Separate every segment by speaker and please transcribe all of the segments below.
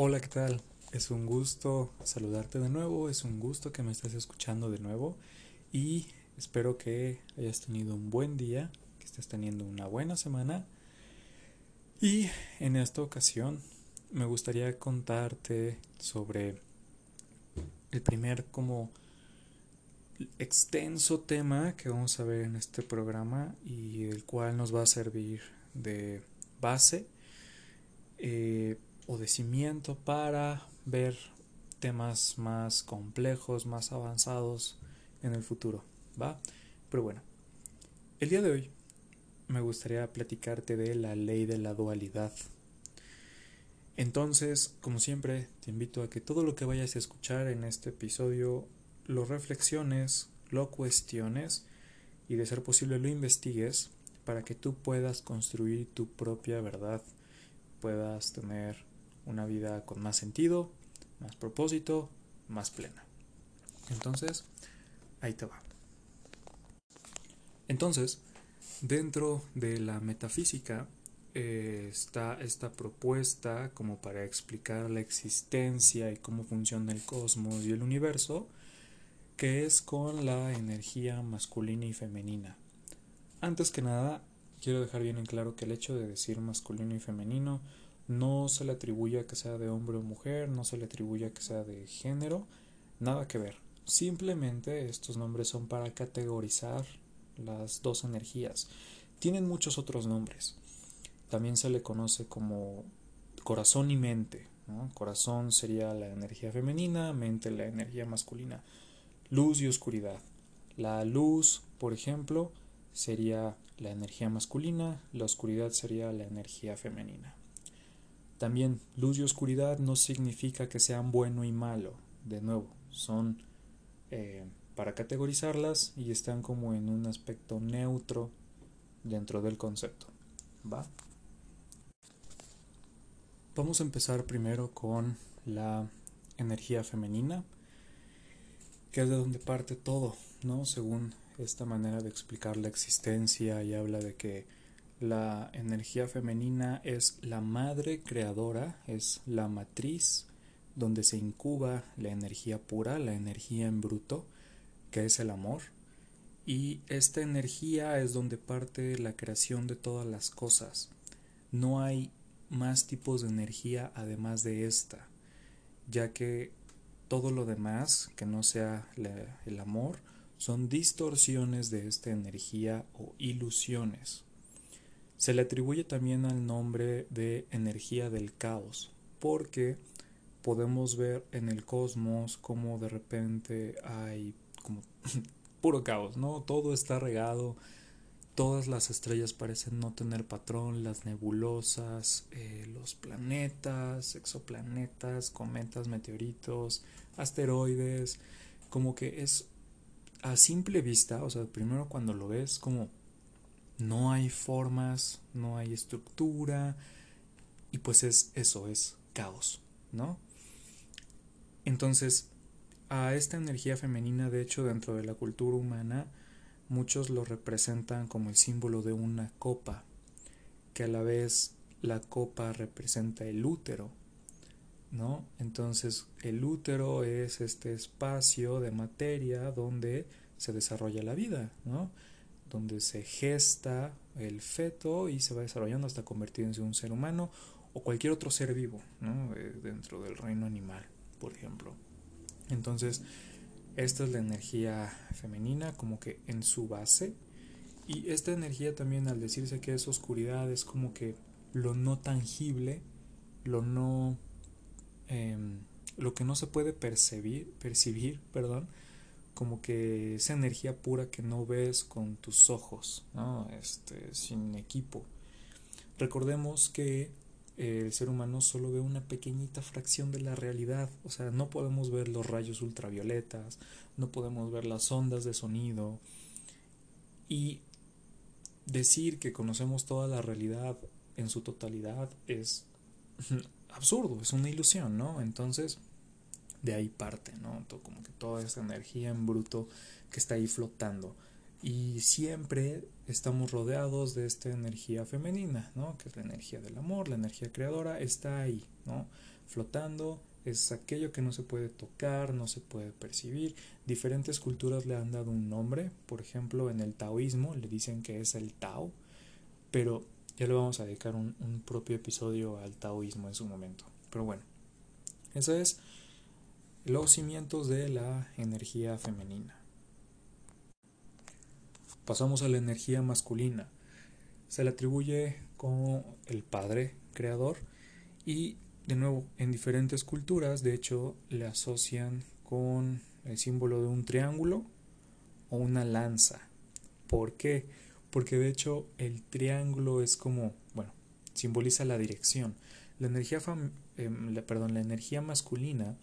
Speaker 1: Hola, ¿qué tal? Es un gusto saludarte de nuevo, es un gusto que me estés escuchando de nuevo y espero que hayas tenido un buen día, que estés teniendo una buena semana y en esta ocasión me gustaría contarte sobre el primer como extenso tema que vamos a ver en este programa y el cual nos va a servir de base eh, o de cimiento para ver temas más complejos, más avanzados en el futuro, ¿va? Pero bueno, el día de hoy me gustaría platicarte de la ley de la dualidad. Entonces, como siempre, te invito a que todo lo que vayas a escuchar en este episodio lo reflexiones, lo cuestiones y de ser posible lo investigues para que tú puedas construir tu propia verdad, puedas tener una vida con más sentido, más propósito, más plena. Entonces, ahí te va. Entonces, dentro de la metafísica eh, está esta propuesta como para explicar la existencia y cómo funciona el cosmos y el universo, que es con la energía masculina y femenina. Antes que nada, quiero dejar bien en claro que el hecho de decir masculino y femenino no se le atribuye a que sea de hombre o mujer, no se le atribuye a que sea de género, nada que ver. Simplemente estos nombres son para categorizar las dos energías. Tienen muchos otros nombres. También se le conoce como corazón y mente. Corazón sería la energía femenina, mente la energía masculina. Luz y oscuridad. La luz, por ejemplo, sería la energía masculina, la oscuridad sería la energía femenina. También luz y oscuridad no significa que sean bueno y malo. De nuevo, son eh, para categorizarlas y están como en un aspecto neutro dentro del concepto. ¿Va? Vamos a empezar primero con la energía femenina, que es de donde parte todo, ¿no? Según esta manera de explicar la existencia y habla de que la energía femenina es la madre creadora, es la matriz donde se incuba la energía pura, la energía en bruto, que es el amor. Y esta energía es donde parte la creación de todas las cosas. No hay más tipos de energía además de esta, ya que todo lo demás, que no sea el amor, son distorsiones de esta energía o ilusiones. Se le atribuye también al nombre de energía del caos, porque podemos ver en el cosmos como de repente hay como puro caos, ¿no? Todo está regado, todas las estrellas parecen no tener patrón, las nebulosas, eh, los planetas, exoplanetas, cometas, meteoritos, asteroides, como que es a simple vista, o sea, primero cuando lo ves como no hay formas, no hay estructura y pues es eso, es caos, ¿no? Entonces, a esta energía femenina, de hecho, dentro de la cultura humana, muchos lo representan como el símbolo de una copa, que a la vez la copa representa el útero, ¿no? Entonces, el útero es este espacio de materia donde se desarrolla la vida, ¿no? Donde se gesta el feto y se va desarrollando hasta convertirse en un ser humano o cualquier otro ser vivo ¿no? Eh, dentro del reino animal, por ejemplo. Entonces, esta es la energía femenina como que en su base y esta energía también al decirse que es oscuridad es como que lo no tangible, lo no... Em, lo que no se puede percibir, percibir, perdón, como que esa energía pura que no ves con tus ojos, ¿no? Este, sin equipo. Recordemos que el ser humano solo ve una pequeñita fracción de la realidad, o sea, no podemos ver los rayos ultravioletas, no podemos ver las ondas de sonido y decir que conocemos toda la realidad en su totalidad es absurdo, es una ilusión, ¿no? Entonces, de ahí parte, ¿no? como que toda esa energía en bruto que está ahí flotando. Y siempre estamos rodeados de esta energía femenina, ¿no? Que es la energía del amor, la energía creadora, está ahí, ¿no? flotando, es aquello que no se puede tocar, no se puede percibir. Diferentes culturas le han dado un nombre, por ejemplo en el taoísmo le dicen que es el Tao, pero ya le vamos a dedicar un, un propio episodio al taoísmo en su momento. Pero bueno, eso es los cimientos de la energía femenina. Pasamos a la energía masculina. Se le atribuye como el padre creador y de nuevo en diferentes culturas de hecho le asocian con el símbolo de un triángulo o una lanza. ¿Por qué? Porque de hecho el triángulo es como, bueno, simboliza la dirección. La energía, em, perdón, la energía masculina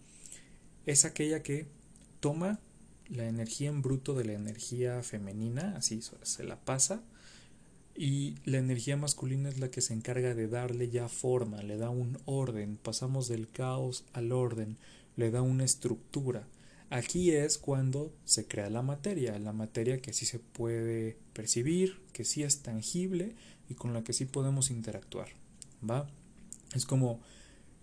Speaker 1: es aquella que toma la energía en bruto de la energía femenina, así se la pasa, y la energía masculina es la que se encarga de darle ya forma, le da un orden, pasamos del caos al orden, le da una estructura. Aquí es cuando se crea la materia, la materia que sí se puede percibir, que sí es tangible y con la que sí podemos interactuar. ¿Va? Es como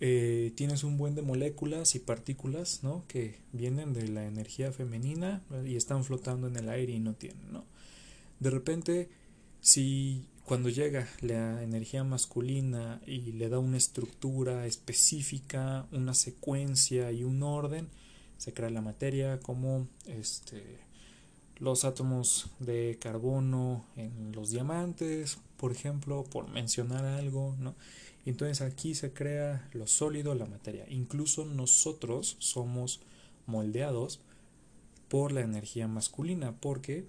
Speaker 1: eh, tienes un buen de moléculas y partículas ¿no? que vienen de la energía femenina y están flotando en el aire y no tienen. ¿no? De repente, si cuando llega la energía masculina y le da una estructura específica, una secuencia y un orden, se crea la materia como este, los átomos de carbono en los diamantes, por ejemplo, por mencionar algo, ¿no? Entonces aquí se crea lo sólido, la materia. Incluso nosotros somos moldeados por la energía masculina, porque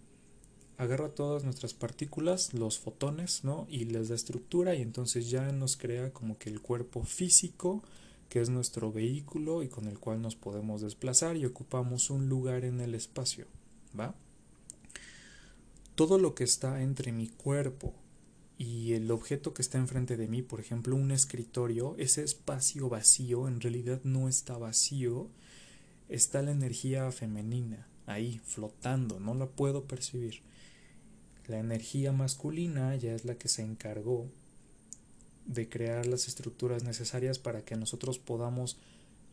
Speaker 1: agarra todas nuestras partículas, los fotones, ¿no? Y les da estructura y entonces ya nos crea como que el cuerpo físico, que es nuestro vehículo y con el cual nos podemos desplazar y ocupamos un lugar en el espacio, ¿va? Todo lo que está entre mi cuerpo y el objeto que está enfrente de mí, por ejemplo, un escritorio, ese espacio vacío en realidad no está vacío, está la energía femenina ahí flotando, no la puedo percibir. La energía masculina ya es la que se encargó de crear las estructuras necesarias para que nosotros podamos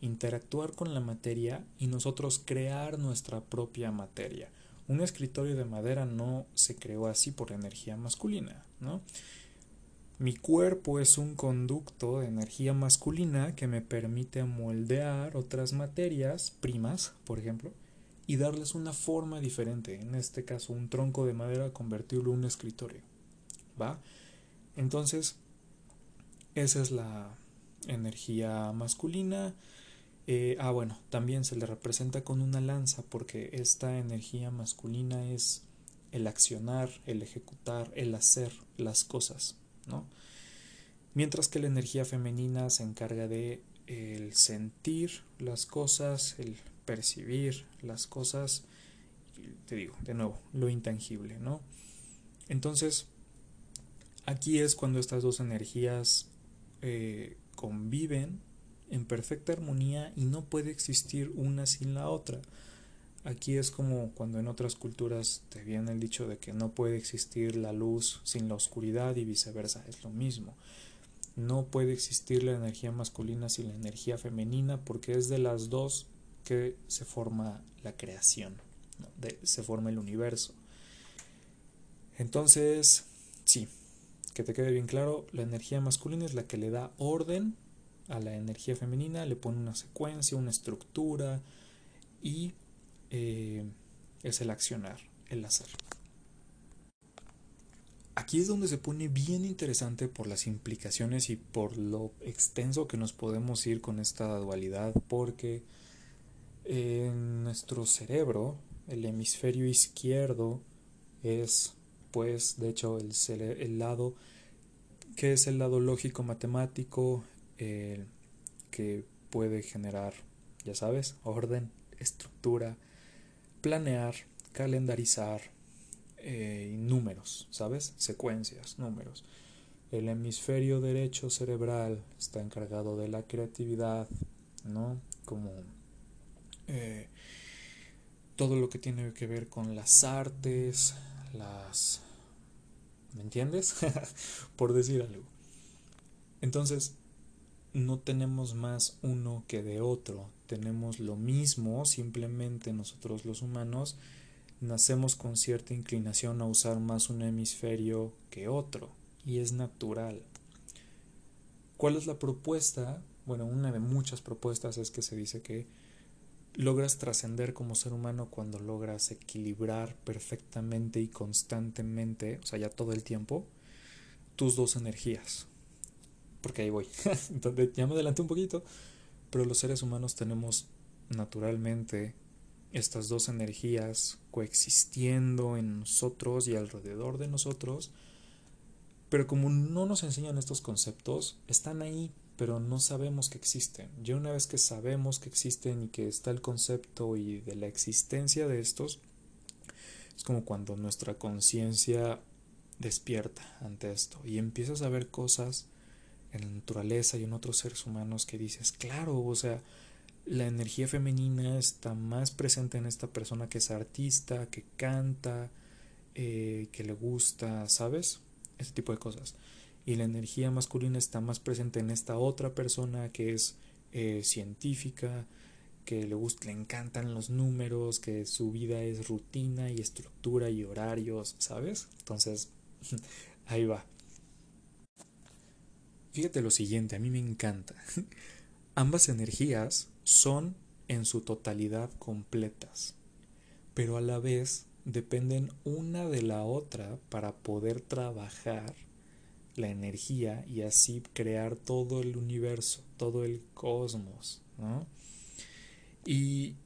Speaker 1: interactuar con la materia y nosotros crear nuestra propia materia. Un escritorio de madera no se creó así por energía masculina, ¿no? Mi cuerpo es un conducto de energía masculina que me permite moldear otras materias primas, por ejemplo, y darles una forma diferente. En este caso, un tronco de madera convertirlo en un escritorio. ¿Va? Entonces, esa es la energía masculina eh, ah, bueno, también se le representa con una lanza porque esta energía masculina es el accionar, el ejecutar, el hacer las cosas, ¿no? Mientras que la energía femenina se encarga de el sentir las cosas, el percibir las cosas, te digo, de nuevo, lo intangible, ¿no? Entonces, aquí es cuando estas dos energías eh, conviven en perfecta armonía y no puede existir una sin la otra. Aquí es como cuando en otras culturas te viene el dicho de que no puede existir la luz sin la oscuridad y viceversa, es lo mismo. No puede existir la energía masculina sin la energía femenina porque es de las dos que se forma la creación, se forma el universo. Entonces, sí, que te quede bien claro, la energía masculina es la que le da orden a la energía femenina, le pone una secuencia, una estructura y eh, es el accionar, el hacer. Aquí es donde se pone bien interesante por las implicaciones y por lo extenso que nos podemos ir con esta dualidad, porque en nuestro cerebro, el hemisferio izquierdo es, pues, de hecho, el, el lado que es el lado lógico matemático, eh, que puede generar, ya sabes, orden, estructura, planear, calendarizar eh, números, ¿sabes? Secuencias, números. El hemisferio derecho cerebral está encargado de la creatividad, ¿no? Como eh, todo lo que tiene que ver con las artes, las... ¿Me entiendes? Por decir algo. Entonces, no tenemos más uno que de otro, tenemos lo mismo, simplemente nosotros los humanos nacemos con cierta inclinación a usar más un hemisferio que otro, y es natural. ¿Cuál es la propuesta? Bueno, una de muchas propuestas es que se dice que logras trascender como ser humano cuando logras equilibrar perfectamente y constantemente, o sea, ya todo el tiempo, tus dos energías. Porque ahí voy. Entonces, ya me adelanté un poquito, pero los seres humanos tenemos naturalmente estas dos energías coexistiendo en nosotros y alrededor de nosotros, pero como no nos enseñan estos conceptos, están ahí, pero no sabemos que existen. Ya una vez que sabemos que existen y que está el concepto y de la existencia de estos, es como cuando nuestra conciencia despierta ante esto y empiezas a ver cosas en la naturaleza y en otros seres humanos que dices, claro, o sea, la energía femenina está más presente en esta persona que es artista, que canta, eh, que le gusta, ¿sabes? Ese tipo de cosas. Y la energía masculina está más presente en esta otra persona que es eh, científica, que le, gusta, le encantan los números, que su vida es rutina y estructura y horarios, ¿sabes? Entonces, ahí va. Fíjate lo siguiente, a mí me encanta. Ambas energías son en su totalidad completas, pero a la vez dependen una de la otra para poder trabajar la energía y así crear todo el universo, todo el cosmos. Y,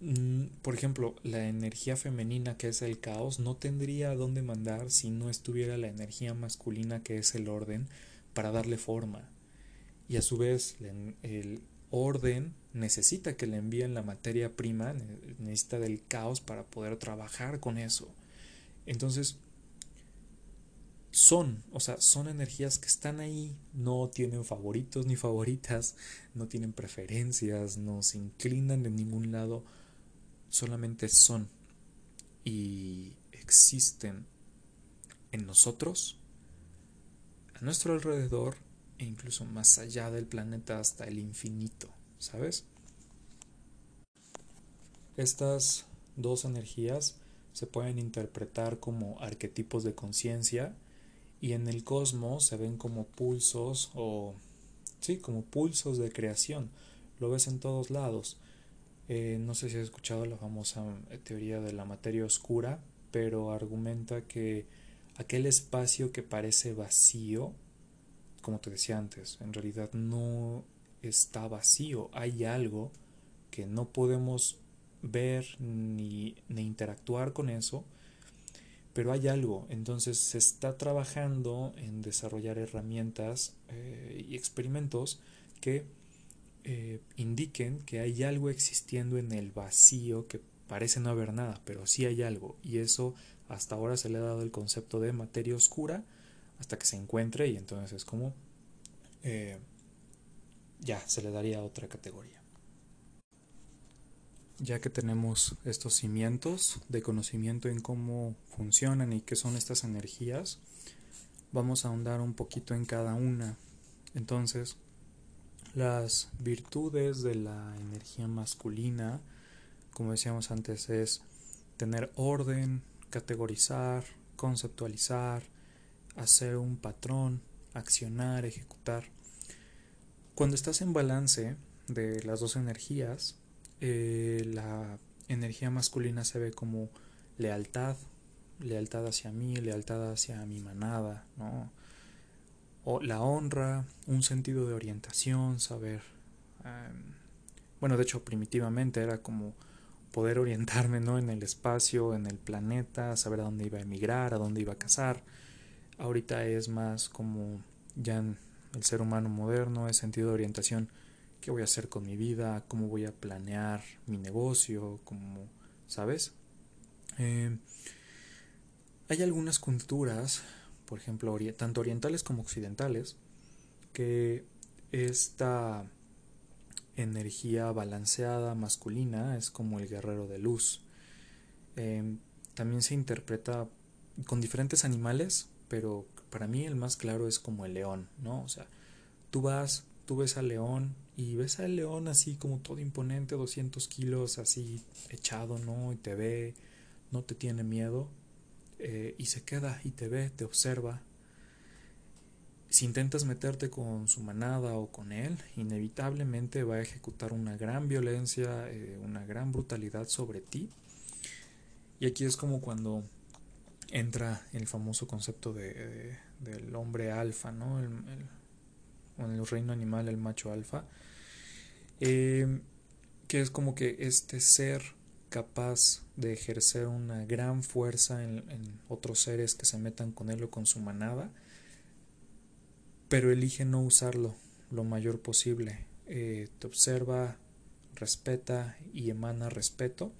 Speaker 1: mm, por ejemplo, la energía femenina que es el caos no tendría dónde mandar si no estuviera la energía masculina que es el orden para darle forma. Y a su vez el orden necesita que le envíen la materia prima, necesita del caos para poder trabajar con eso. Entonces, son, o sea, son energías que están ahí, no tienen favoritos ni favoritas, no tienen preferencias, no se inclinan de ningún lado, solamente son y existen en nosotros, a nuestro alrededor e incluso más allá del planeta hasta el infinito, ¿sabes? Estas dos energías se pueden interpretar como arquetipos de conciencia y en el cosmos se ven como pulsos o sí, como pulsos de creación. Lo ves en todos lados. Eh, no sé si has escuchado la famosa teoría de la materia oscura, pero argumenta que aquel espacio que parece vacío como te decía antes, en realidad no está vacío, hay algo que no podemos ver ni, interactuar con eso, pero hay algo, entonces se está trabajando en desarrollar herramientas eh, y experimentos que eh, indiquen que hay algo existiendo en el vacío que parece no haber nada, pero sí hay algo, y eso hasta ahora se le ha dado el concepto de materia oscura, hasta que se encuentre y entonces es como eh, ya se le daría otra categoría. Ya que tenemos estos cimientos de conocimiento en cómo funcionan y qué son estas energías, vamos a ahondar un poquito en cada una. Entonces, las virtudes de la energía masculina, como decíamos antes, es tener orden, categorizar, conceptualizar, hacer un patrón, accionar, ejecutar. Cuando estás en balance de las dos energías, eh, la energía masculina se ve como lealtad, lealtad hacia mí, lealtad hacia mi manada, ¿no? O la honra, un sentido de orientación, saber. Em, bueno, de hecho, primitivamente era como poder orientarme ¿no? en el espacio, en el planeta, saber a dónde iba a emigrar, a dónde iba a cazar. Ahorita es más como ya el ser humano moderno, es sentido de orientación, qué voy a hacer con mi vida, cómo voy a planear mi negocio, cómo, ¿sabes? Eh, hay algunas culturas, por ejemplo, tanto orientales como occidentales, que esta energía balanceada masculina es como el guerrero de luz. Eh, también se interpreta con diferentes animales, pero para mí el más claro es como el león, ¿no? O sea, tú vas tú ves al león y ves al león así como todo imponente, 200 kilos, así echado, ¿no? Y te ve, no te tiene miedo, eh, y se queda y te ve, te observa. Si intentas meterte con su manada o con él, inevitablemente va a ejecutar una gran violencia, eh, una gran brutalidad sobre ti. Y aquí es como cuando entra el famoso concepto de, del hombre alfa, ¿no? En el reino animal el macho alfa, eh, que es como que este ser capaz de ejercer una gran fuerza en, otros seres que se metan con él o con su manada, pero elige no usarlo lo mayor posible. Eh, te observa, respeta y emana respeto.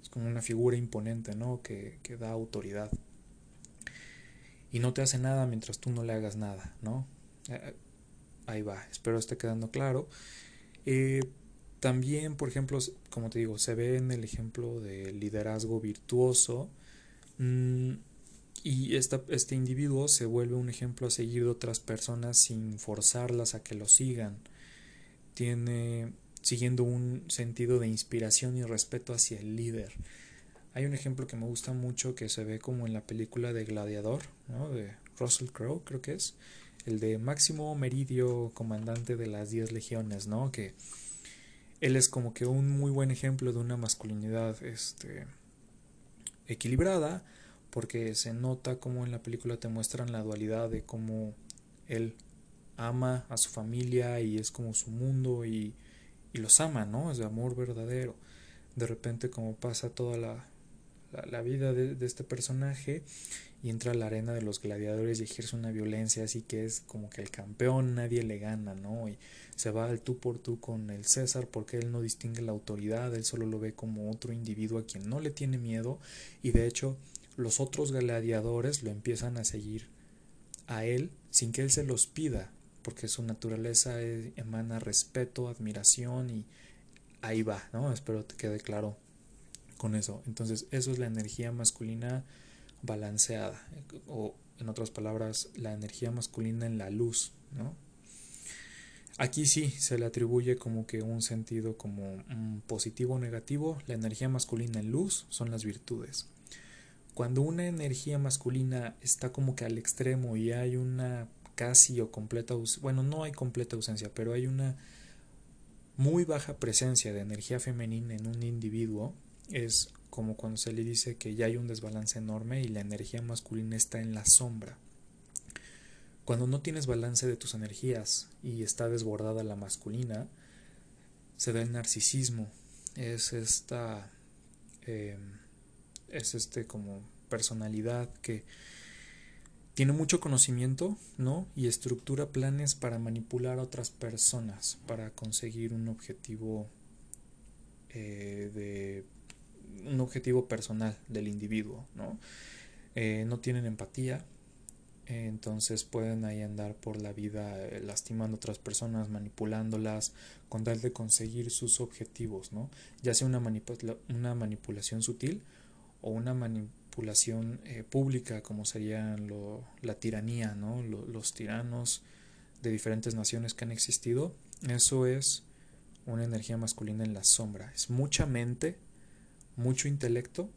Speaker 1: Es como una figura imponente, ¿no? Que, que da autoridad. Y no te hace nada mientras tú no le hagas nada, ¿no? Eh, ahí va, espero esté quedando claro. Eh, también, por ejemplo, como te digo, se ve en el ejemplo de liderazgo virtuoso mm, y este individuo se vuelve un ejemplo a seguir de otras personas sin forzarlas a que lo sigan. Tiene siguiendo un sentido de inspiración y respeto hacia el líder. Hay un ejemplo que me gusta mucho que se ve como en la película de Gladiador, ¿no? de Russell Crowe, creo que es, el de Máximo Meridio, comandante de las 10 legiones, ¿no? Que él es como que un muy buen ejemplo de una masculinidad este, equilibrada, porque se nota como en la película te muestran la dualidad de cómo él ama a su familia y es como su mundo y, y los ama, ¿no? Es de amor verdadero. De repente como pasa toda la, la, vida de, de, este personaje y entra a la arena de los gladiadores y ejerce una violencia así que es como que el campeón nadie le gana, ¿no? Y se va al tú por tú con el César porque él no distingue la autoridad, él solo lo ve como otro individuo a quien no le tiene miedo y de hecho los otros gladiadores lo empiezan a seguir a él sin que él se los pida, porque su naturaleza emana respeto, admiración y ahí va, ¿no? Espero te quede claro con eso. Entonces, eso es la energía masculina balanceada o en otras palabras la energía masculina en la luz ¿no? aquí sí se le atribuye como que un sentido como un positivo o negativo la energía masculina en luz son las virtudes cuando una energía masculina está como que al extremo y hay una casi o completa bueno no hay completa ausencia pero hay una muy baja presencia de energía femenina en un individuo es como cuando se le dice que ya hay un desbalance enorme y la energía masculina está en la sombra. Cuando no tienes balance de tus energías y está desbordada la masculina, se da el narcisismo. Es esta. Em, es este como personalidad que tiene mucho conocimiento, ¿no? Y estructura planes para manipular a otras personas, para conseguir un objetivo eh, de un objetivo personal del individuo, ¿no? Eh, no tienen empatía, entonces pueden ahí andar por la vida eh, lastimando a otras personas, manipulándolas, con tal de conseguir sus objetivos, ¿no? Ya sea una, una manipulación sutil o una manipulación eh, pública, como sería lo, la tiranía, ¿no? los tiranos de diferentes naciones que han existido, eso es una energía masculina en la sombra, es mucha mente mucho intelecto,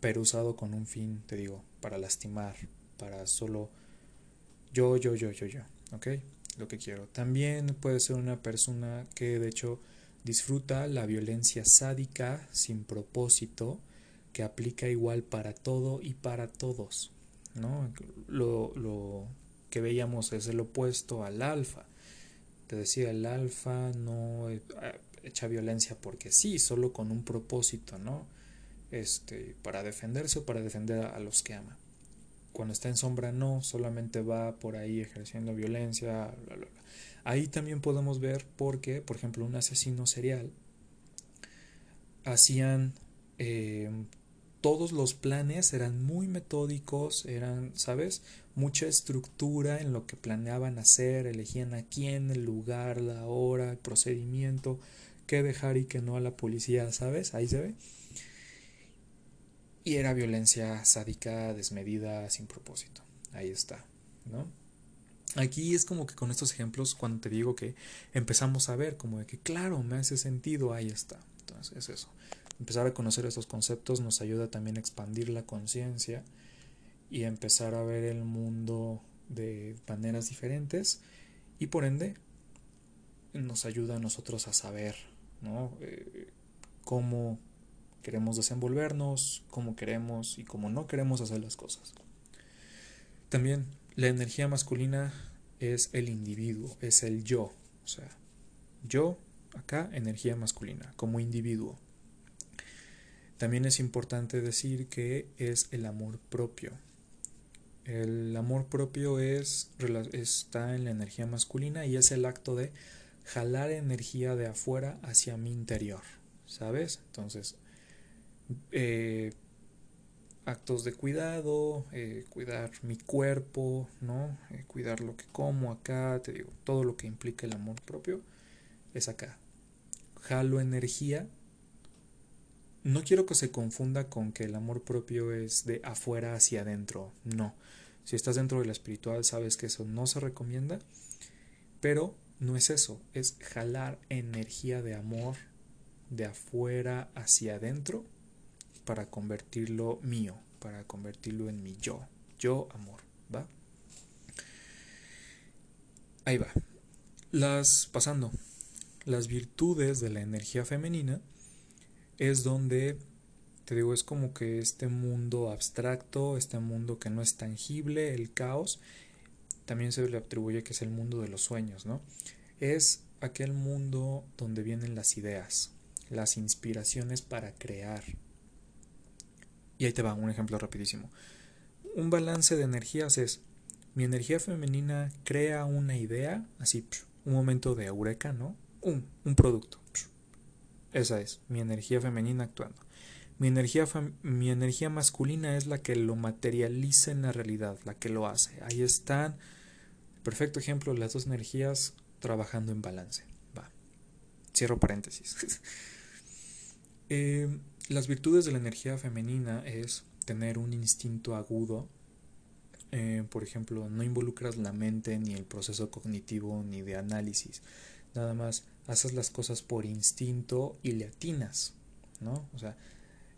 Speaker 1: pero usado con un fin, te digo, para lastimar, para solo yo, yo, yo, yo, yo, ¿ok? Lo que quiero. También puede ser una persona que de hecho disfruta la violencia sádica sin propósito, que aplica igual para todo y para todos, ¿no? Lo, lo que veíamos es el opuesto al alfa. Te decía, el alfa no eh, echa violencia porque sí, solo con un propósito, ¿no? Este, para defenderse o para defender a, los que ama. Cuando está en sombra no, solamente va por ahí ejerciendo violencia, Ahí también podemos ver porque, por ejemplo, un asesino serial hacían eh, todos los planes eran muy metódicos, eran, ¿sabes? Mucha estructura en lo que planeaban hacer, elegían a quién, el lugar, la hora, el procedimiento, qué dejar y qué no a la policía, ¿sabes? Ahí se ve. Y era violencia sádica, desmedida, sin propósito. Ahí está, ¿no? Aquí es como que con estos ejemplos, cuando te digo que empezamos a ver como de que, claro, me hace sentido, ahí está. Entonces es eso. Empezar a conocer estos conceptos nos ayuda también a expandir la conciencia y empezar a ver el mundo de maneras diferentes y por ende nos ayuda a nosotros a saber ¿no? Eh, cómo queremos desenvolvernos, cómo queremos y cómo no queremos hacer las cosas. También la energía masculina es el individuo, es el yo, o sea, yo acá energía masculina como individuo. También es importante decir que es el amor propio. El amor propio es, está en la energía masculina y es el acto de jalar energía de afuera hacia mi interior, ¿sabes? Entonces, eh, actos de cuidado, eh, cuidar mi cuerpo, ¿no? Eh, cuidar lo que como acá, te digo, todo lo que implica el amor propio es acá. Jalo energía. No quiero que se confunda con que el amor propio es de afuera hacia adentro, no. Si estás dentro de la espiritual sabes que eso no se recomienda, pero no es eso, es jalar energía de amor de afuera hacia adentro para convertirlo mío, para convertirlo en mi yo, yo amor, ¿va? Ahí va. Las pasando. Las virtudes de la energía femenina es donde te digo, es como que este mundo abstracto, este mundo que no es tangible, el caos, también se le atribuye que es el mundo de los sueños, ¿no? Es aquel mundo donde vienen las ideas, las inspiraciones para crear, y ahí te va un ejemplo rapidísimo. Un balance de energías es, mi energía femenina crea una idea, así, un momento de eureka, ¿no? Un, un producto. Esa es, mi energía femenina actuando. Mi energía, mi energía masculina es la que lo materializa en la realidad, la que lo hace. Ahí están, perfecto ejemplo, las dos energías trabajando en balance. Va. Cierro paréntesis. eh, las virtudes de la energía femenina es tener un instinto agudo. Eh, por ejemplo, no involucras la mente ni el proceso cognitivo ni de análisis. Nada más haces las cosas por instinto y le atinas, ¿no? O sea,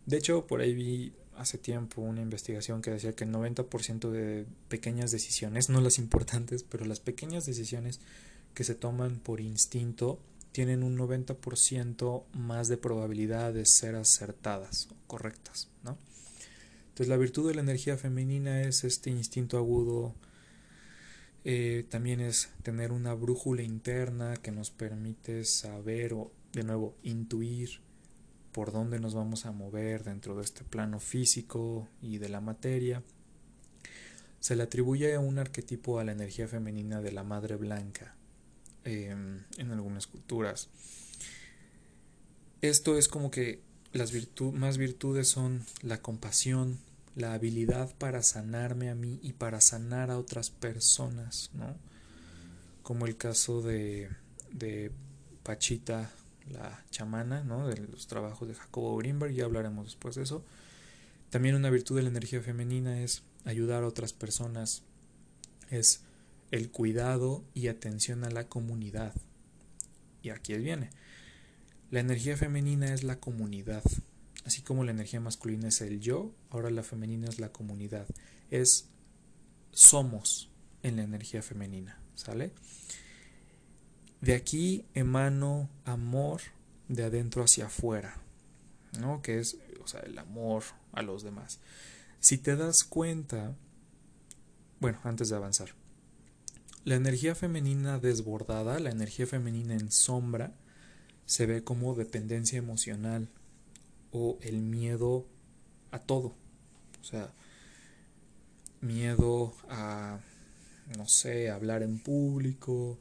Speaker 1: de hecho, por ahí vi hace tiempo una investigación que decía que el 90% de pequeñas decisiones, no las importantes, pero las pequeñas decisiones que se toman por instinto tienen un 90% más de probabilidad de ser acertadas o correctas, ¿no? Entonces la virtud de la energía femenina es este instinto agudo, eh, también es tener una brújula interna que nos permite saber o de nuevo intuir por dónde nos vamos a mover dentro de este plano físico y de la materia. Se le atribuye un arquetipo a la energía femenina de la madre blanca, Em, en algunas culturas. Esto es como que las más virtudes son la compasión, la habilidad para sanarme a mí y para sanar a otras personas, ¿no? Como el caso de, de Pachita, la chamana, ¿no? De los trabajos de Jacobo Greenberg, ya hablaremos después de eso. También una virtud de la energía femenina es ayudar a otras personas, es el cuidado y atención a la comunidad. Y aquí viene. La energía femenina es la comunidad. Así como la energía masculina es el yo, ahora la femenina es la comunidad. Es somos en la energía femenina, ¿sale? De aquí emano amor de adentro hacia afuera, ¿no? Que es, o sea, el amor a los demás. Si te das cuenta, bueno, antes de avanzar, la energía femenina desbordada, la energía femenina en sombra, se ve como dependencia emocional o el miedo a todo. O sea, miedo a, no sé, hablar en público,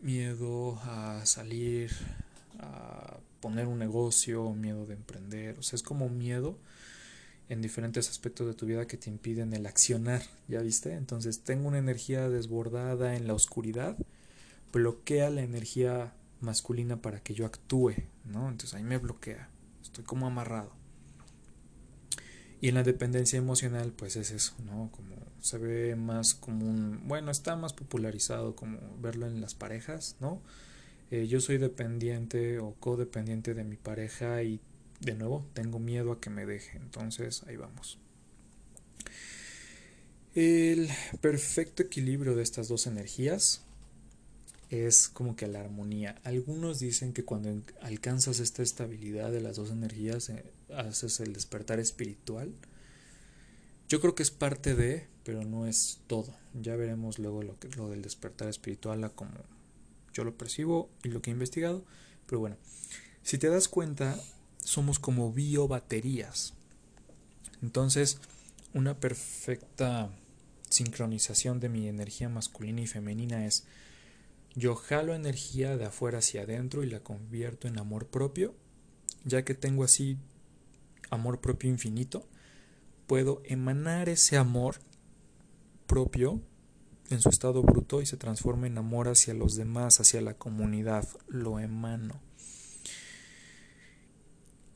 Speaker 1: miedo a salir, a poner un negocio, miedo de emprender. O sea, es como miedo en diferentes aspectos de tu vida que te impiden el accionar, ¿ya viste? Entonces tengo una energía desbordada en la oscuridad, bloquea la energía masculina para que yo actúe, ¿no? Entonces ahí me bloquea, estoy como amarrado. Y en la dependencia emocional, pues es eso, ¿no? Como se ve más común, bueno, está más popularizado como verlo en las parejas, ¿no? Eh, yo soy dependiente o codependiente de mi pareja y de nuevo tengo miedo a que me deje, entonces ahí vamos. El perfecto equilibrio de estas dos energías es como que la armonía. Algunos dicen que cuando alcanzas esta estabilidad de las dos energías, eh, haces el despertar espiritual. Yo creo que es parte de, pero no es todo. Ya veremos luego lo, que, lo del despertar espiritual a como yo lo percibo y lo que he investigado. Pero bueno, si te das cuenta, somos como biobaterías. Entonces, una perfecta sincronización de mi energía masculina y femenina es yo jalo energía de afuera hacia adentro y la convierto en amor propio, ya que tengo así amor propio infinito, puedo emanar ese amor propio en su estado bruto y se transforma en amor hacia los demás, hacia la comunidad, lo emano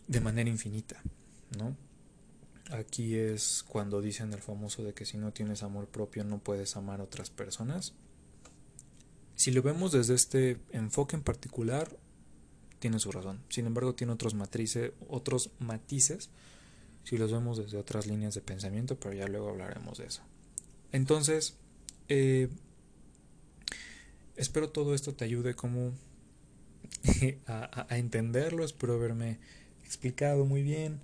Speaker 1: de manera infinita, ¿no? Aquí es cuando dicen el famoso de que si no tienes amor propio no puedes amar a otras personas. Si lo vemos desde este enfoque en particular, tiene su razón. Sin embargo, tiene otros, matrices, otros matices si los vemos desde otras líneas de pensamiento, pero ya luego hablaremos de eso. Entonces, eh, espero todo esto te ayude como a, entenderlo, espero haberme explicado muy bien.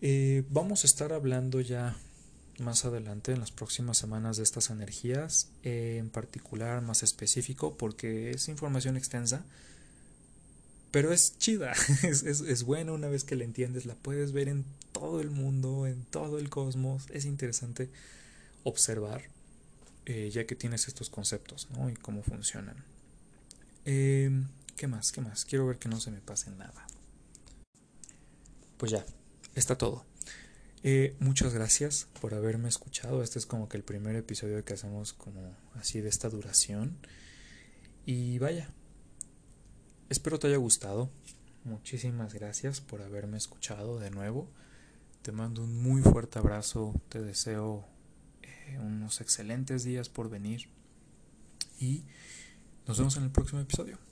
Speaker 1: Eh, vamos a estar hablando ya más adelante en las próximas semanas de estas energías, eh, en particular más específico, porque es información extensa, pero es chida, es, es, buena una vez que la entiendes, la puedes ver en todo el mundo, en todo el cosmos, es interesante observar, eh, ya que tienes estos conceptos, ¿no? Y cómo funcionan. Em, ¿Qué más? ¿Qué más? Quiero ver que no se me pase nada. Pues ya, está todo. Eh, muchas gracias por haberme escuchado. Este es como que el primer episodio que hacemos como así de esta duración. Y vaya, espero te haya gustado. Muchísimas gracias por haberme escuchado de nuevo. Te mando un muy fuerte abrazo. Te deseo eh, unos excelentes días por venir. Y nos vemos en el próximo episodio.